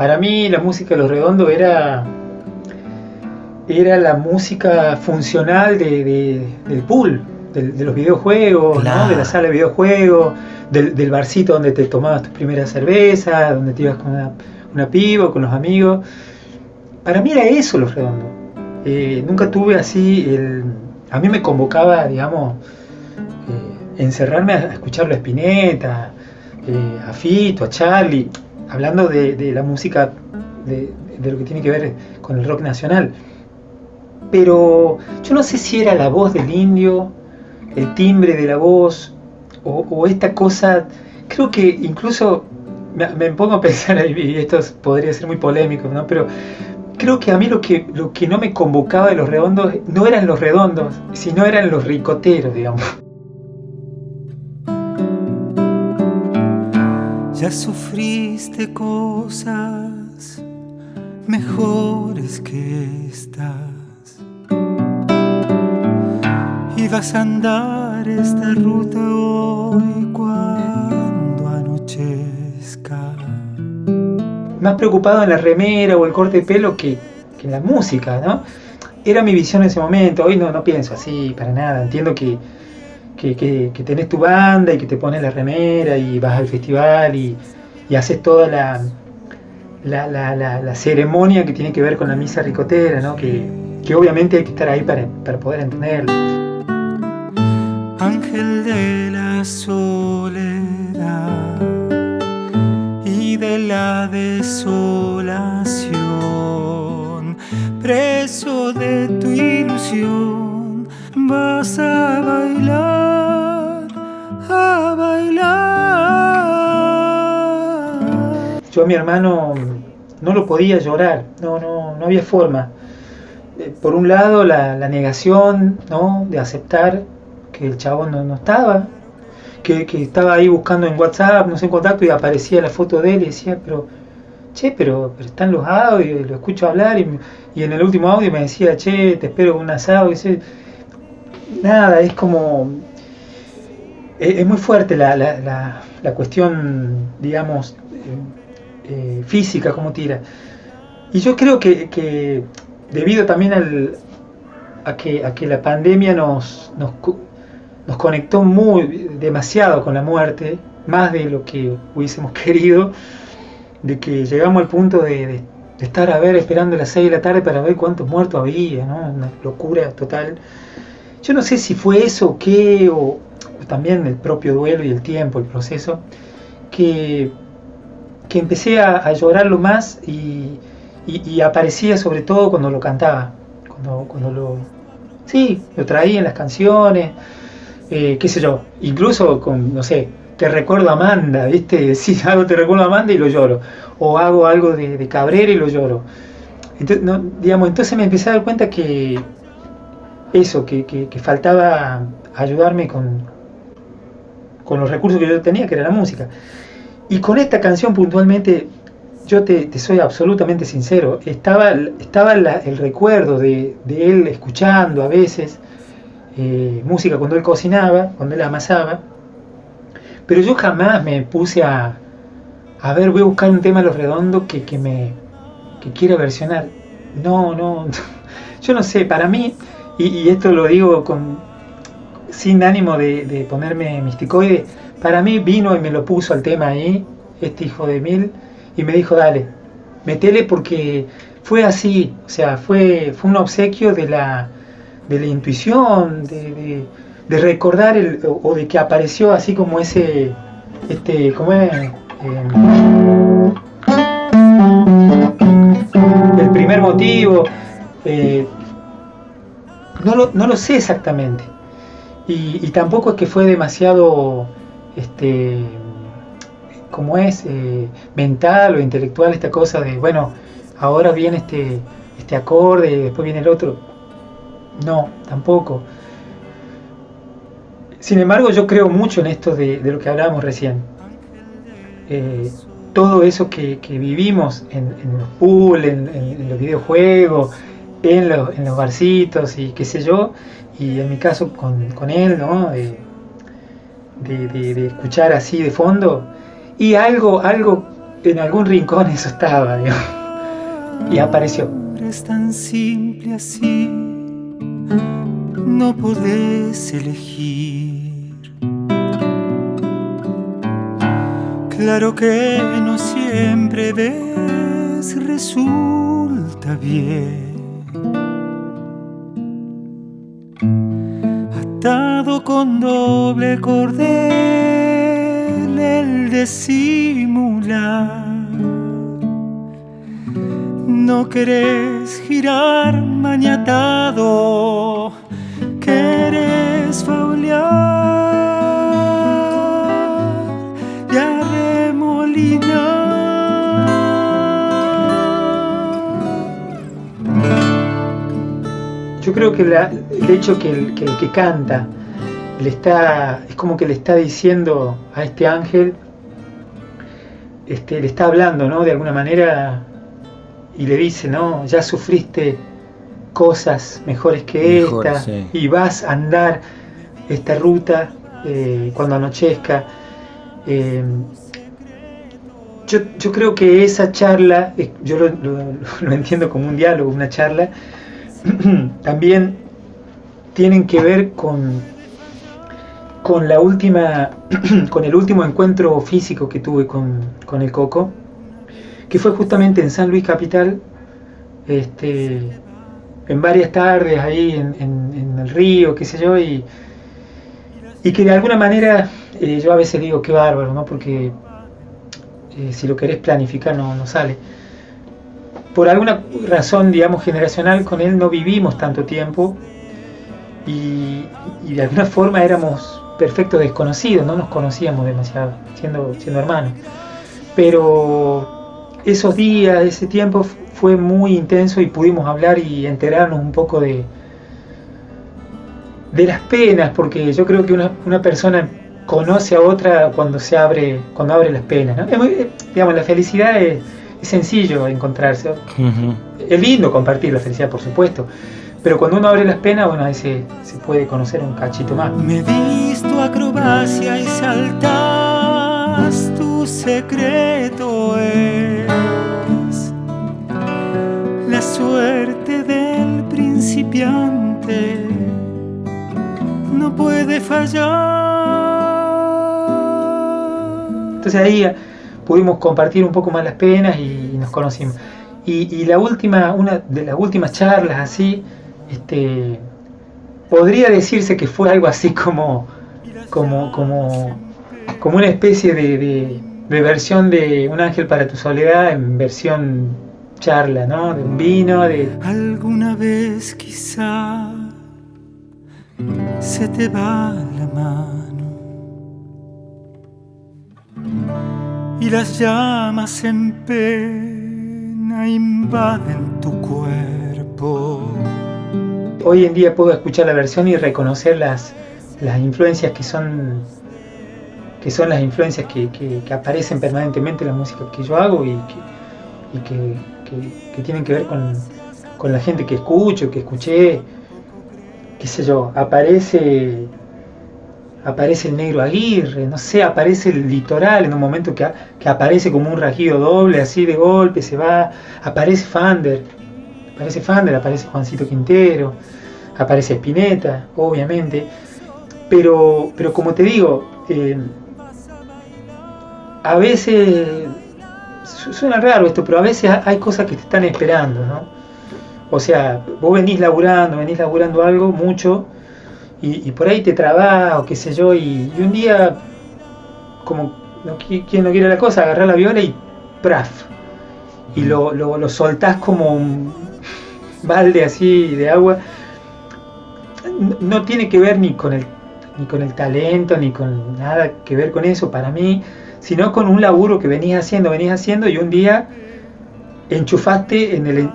para mí la música de Los Redondos era, era la música funcional de, del pool, de, los videojuegos, ¿no? de la sala de videojuegos, del, barcito donde te tomabas tu primera cerveza, donde te ibas con una, una piba, con los amigos. Para mí era eso Los Redondos. Eh, nunca tuve así el... A mí me convocaba, digamos, eh, encerrarme a escuchar la Spinetta, eh, a Fito, a Charlie, hablando de, la música, de, lo que tiene que ver con el rock nacional. Pero yo no sé si era la voz del indio, el timbre de la voz, o, esta cosa, creo que incluso me, pongo a pensar, y esto podría ser muy polémico, ¿no? pero creo que a mí lo que, lo que no me convocaba de los redondos no eran los redondos, sino eran los ricoteros, digamos. Ya sufriste cosas mejores que estas. Y vas a andar esta ruta hoy cuando anochezca. Más preocupado en la remera o el corte de pelo que, en la música, ¿no? Era mi visión en ese momento. Hoy no, no pienso así para nada. Entiendo que que, tenés tu banda y que te pones la remera y vas al festival y, haces toda la, la, ceremonia que tiene que ver con la misa ricotera, ¿no? que, obviamente hay que estar ahí para, poder entenderlo. Ángel de la soledad y de la desolación, preso de tu ilusión, vas a bailar Yo a mi hermano no lo podía llorar, no, no, no había forma. Eh, por un lado, la, negación ¿no? de aceptar que el chabón no, estaba, que, estaba ahí buscando en WhatsApp, no sé, en contacto, y aparecía la foto de él y decía, pero, che, pero, pero están los audios, lo escucho hablar, y, y, en el último audio me decía, che, te espero un asado, y nada, es como es, muy fuerte la, la, la, cuestión, digamos, eh, eh, física, como tira. Y yo creo que, que debido también al, a, que, a que la pandemia nos, nos, nos, conectó muy demasiado con la muerte, más de lo que hubiésemos querido, de que llegamos al punto de, estar a ver esperando las 6 de la tarde para ver cuántos muertos había, ¿no? una locura total. Yo no sé si fue eso o qué, o, también el propio duelo y el tiempo, el proceso, que, que empecé a, llorarlo más y, aparecía sobre todo cuando lo cantaba, cuando, cuando lo... Sí, lo traía en las canciones, eh, qué sé yo, incluso con, no sé, te recuerdo a Amanda, ¿viste? Sí, hago te recuerdo a Amanda y lo lloro, o hago algo de, Cabrera y lo lloro. Entonces, no, digamos, entonces me empecé a dar cuenta que eso, que, que faltaba ayudarme con, con los recursos que yo tenía, que era la música. Y con esta canción puntualmente, yo te, soy absolutamente sincero, estaba, estaba el recuerdo de, él escuchando a veces eh, música cuando él cocinaba, cuando él amasaba, pero yo jamás me puse a, a ver, voy a buscar un tema de los redondos que, que me que quiera versionar. No, no, yo no sé, para mí, y esto lo digo con, sin ánimo de, ponerme misticoide, para mí vino y me lo puso al tema ahí, este hijo de mil, y me dijo, dale, metele porque fue así, o sea, fue, fue un obsequio de la, de la intuición, de, recordar el, o, de que apareció así como ese, este, ¿cómo es? Em, el primer motivo, eh, no, no lo sé exactamente, y, tampoco es que fue demasiado, este, como es, eh, mental o intelectual esta cosa de, bueno, ahora viene este, este acorde y después viene el otro. No, tampoco. Sin embargo, yo creo mucho en esto de, lo que hablábamos recién. Eh, todo eso que, vivimos en, los pool, en, los videojuegos, en los, en los barcitos y qué sé yo, y en mi caso con, él, ¿no? De, escuchar así de fondo. Y algo, algo en algún rincón eso estaba, digamos, y apareció. Es tan simple así, no podés elegir. Claro que no siempre ves, resulta bien. Atado con doble cordel el disimular. No querés girar maniatado, querés faulear y arremolinar. Yo creo que la- hecho que el, que el que canta le está, es como que le está diciendo a este ángel, este, le está hablando, ¿no? De alguna manera y le dice, ¿no? Ya sufriste cosas mejores que Mejores, esta sí. y vas a andar esta ruta eh, cuando anochezca. Eh, yo, yo creo que esa charla, eh, yo lo, lo- lo entiendo como un diálogo, una charla, también tienen que ver con, con la última, con el último encuentro físico que tuve con, con el Coco, que fue justamente en San Luis Capital, este, en varias tardes ahí en, en- el río, qué sé yo, y, y que de alguna manera eh, yo a veces digo qué bárbaro, ¿no? Porque eh, si lo querés planificar no, no sale. Por alguna razón, digamos, generacional, con él no vivimos tanto tiempo y, y de alguna forma éramos perfectos desconocidos, no nos conocíamos demasiado, siendo, siendo hermanos. Pero esos días, ese tiempo fue muy intenso y pudimos hablar y enterarnos un poco de, de las penas, porque yo creo que una, una persona conoce a otra cuando se abre, cuando abre las penas. ¿no? Es muy- eh, digamos, la felicidad es, es sencillo encontrarse. Es lindo compartir la felicidad, por supuesto. Pero cuando uno abre las penas, bueno, ahí se, se puede conocer un cachito más. Me dis tu acrobacia y saltas, tu secreto es la suerte del principiante, no puede fallar. Entonces ahí eh, pudimos compartir un poco más las penas y, nos conocimos. Y, y la última, una de las últimas charlas así, este, podría decirse que fue algo así como, como, como, como una especie de, de- de versión de Un ángel para tu soledad en versión charla, ¿no? De un vino, de, Alguna vez quizá se te va la mano y las llamas en pena invaden tu cuerpo. Hoy en día puedo escuchar la versión y reconocer las, las influencias que son que son las influencias que, que- aparecen permanentemente en la música que yo hago y que, y que, que- tienen que ver con, con la gente que escucho, que escuché, qué sé yo, aparece aparece el negro Aguirre, no sé, aparece el litoral en un momento que aparece como un rajido doble, así de golpe, se va, aparece Fander, aparece Fander, aparece Juancito Quintero, aparece Spinetta, obviamente, pero, pero como te digo, eh, a veces, su- suena raro esto, pero a veces hay cosas que te están esperando, ¿no? O sea, vos venís laburando, venís laburando algo mucho, y, y por ahí te trabas o qué sé yo, y, y un día, como no, qui- quien no quiere la cosa, agarrás la viola y ¡praf! Y lo, lo, lo soltás como un balde así de agua. No, tiene que ver ni con el ni con el talento, ni con nada que ver con eso para mí, sino con un laburo que venías haciendo, venías haciendo y un día enchufaste en el,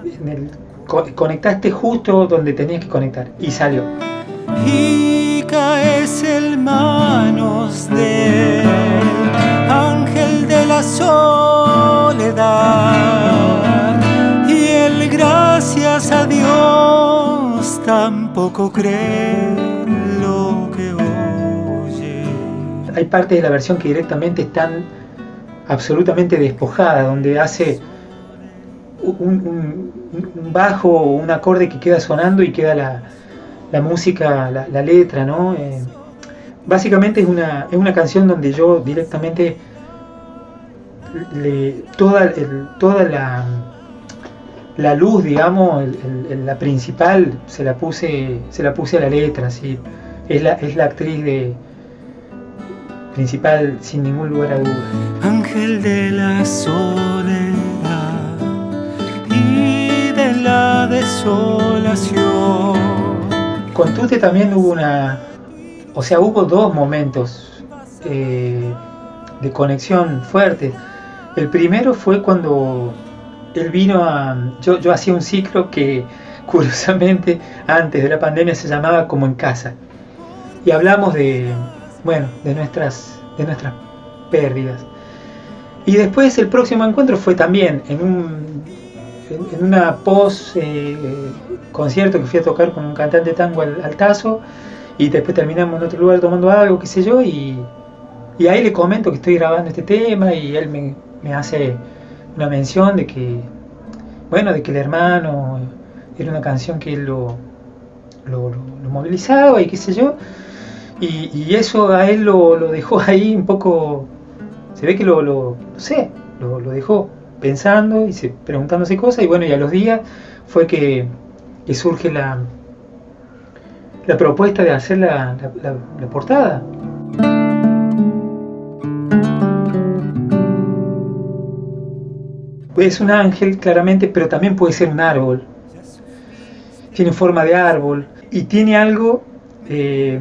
conectaste justo donde tenías que conectar y salió. y caes en manos ángel de la soledad gracias a Dios tampoco cree lo que oye Hay partes de la versión que directamente están absolutamente despojada, donde hace un, bajo o un acorde que queda sonando y queda la, música, la, letra, ¿no? Eh, básicamente es una, es una canción donde yo directamente le, toda, toda la, la luz, digamos, la principal, se la puse, se la puse a la letra, ¿sí? es, la, es la actriz de principal sin ningún lugar a duda. Ángel de la soledad y de la desolación. Con Tute también hubo una, o sea, hubo dos momentos eh, de conexión fuertes. El primero fue cuando él vino a... Yo, hacía un ciclo que curiosamente antes de la pandemia se llamaba Como en casa. Y hablamos de, bueno, de nuestras, de nuestras pérdidas. Y después el próximo encuentro fue también en un en, una post eh, concierto que fui a tocar con un cantante tango al, al, Tazo y después terminamos en otro lugar tomando algo, qué sé yo, y, y ahí le comento que estoy grabando este tema y él me, me hace una mención de que, bueno, de que el hermano era una canción que él lo, lo, movilizaba y qué sé yo. Y, eso a él lo, dejó ahí un poco, se ve que lo, lo no sé, lo, dejó pensando y se, preguntándose cosas y bueno, y a los días fue que, surge la, la propuesta de hacer la, la portada. Es un ángel, claramente, pero también puede ser un árbol. Tiene forma de árbol y tiene algo, eh,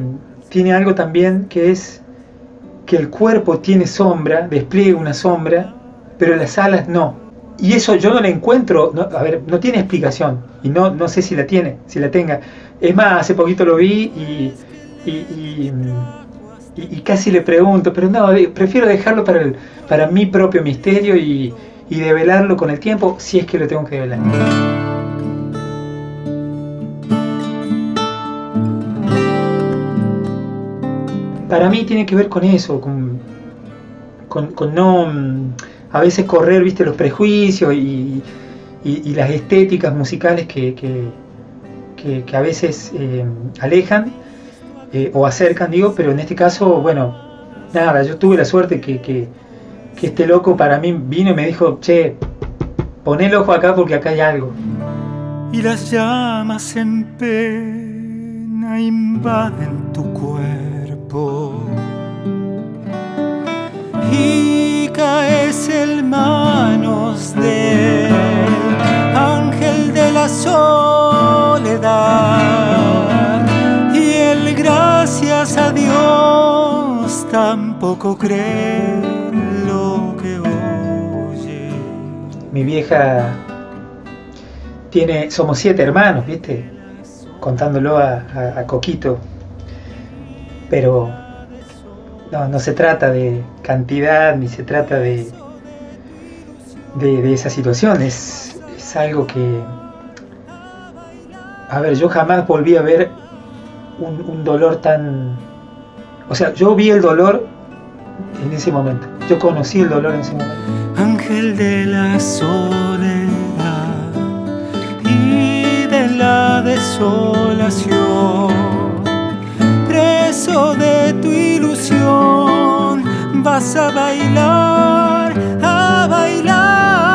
tiene algo también que es que el cuerpo tiene sombra, despliega una sombra, pero las alas no. Y eso yo no la encuentro, a ver, no tiene explicación y no, no sé si la tiene, si la tenga. Es más, hace poquito lo vi y, y, y, casi le pregunto, pero no, prefiero dejarlo para, el, para mi propio misterio y, y develarlo con el tiempo si es que lo tengo que develar. Para mí tiene que ver con eso, con, no a veces correr, viste, los prejuicios y, las estéticas musicales que, que, a veces eh, alejan eh, o acercan, digo, pero en este caso, bueno, nada, yo tuve la suerte que, que este loco para mí vino y me dijo, che, pon el ojo acá porque acá hay algo. Y las llamas en pena invaden tu cuerpo. Y caes en manos del ángel de la soledad. Y el gracias a Dios tampoco cree mi vieja tiene, somos siete hermanos, ¿viste? Contándolo a, Coquito. Pero no, se trata de cantidad ni se trata de, de, esa situación. Es, algo que. A ver, yo jamás volví a ver un, un dolor tan. O sea, yo vi el dolor en ese momento. Yo conocí el dolor en ese momento ángel de la soledad y de la desolación. Preso de tu ilusión, vas a bailar, a bailar.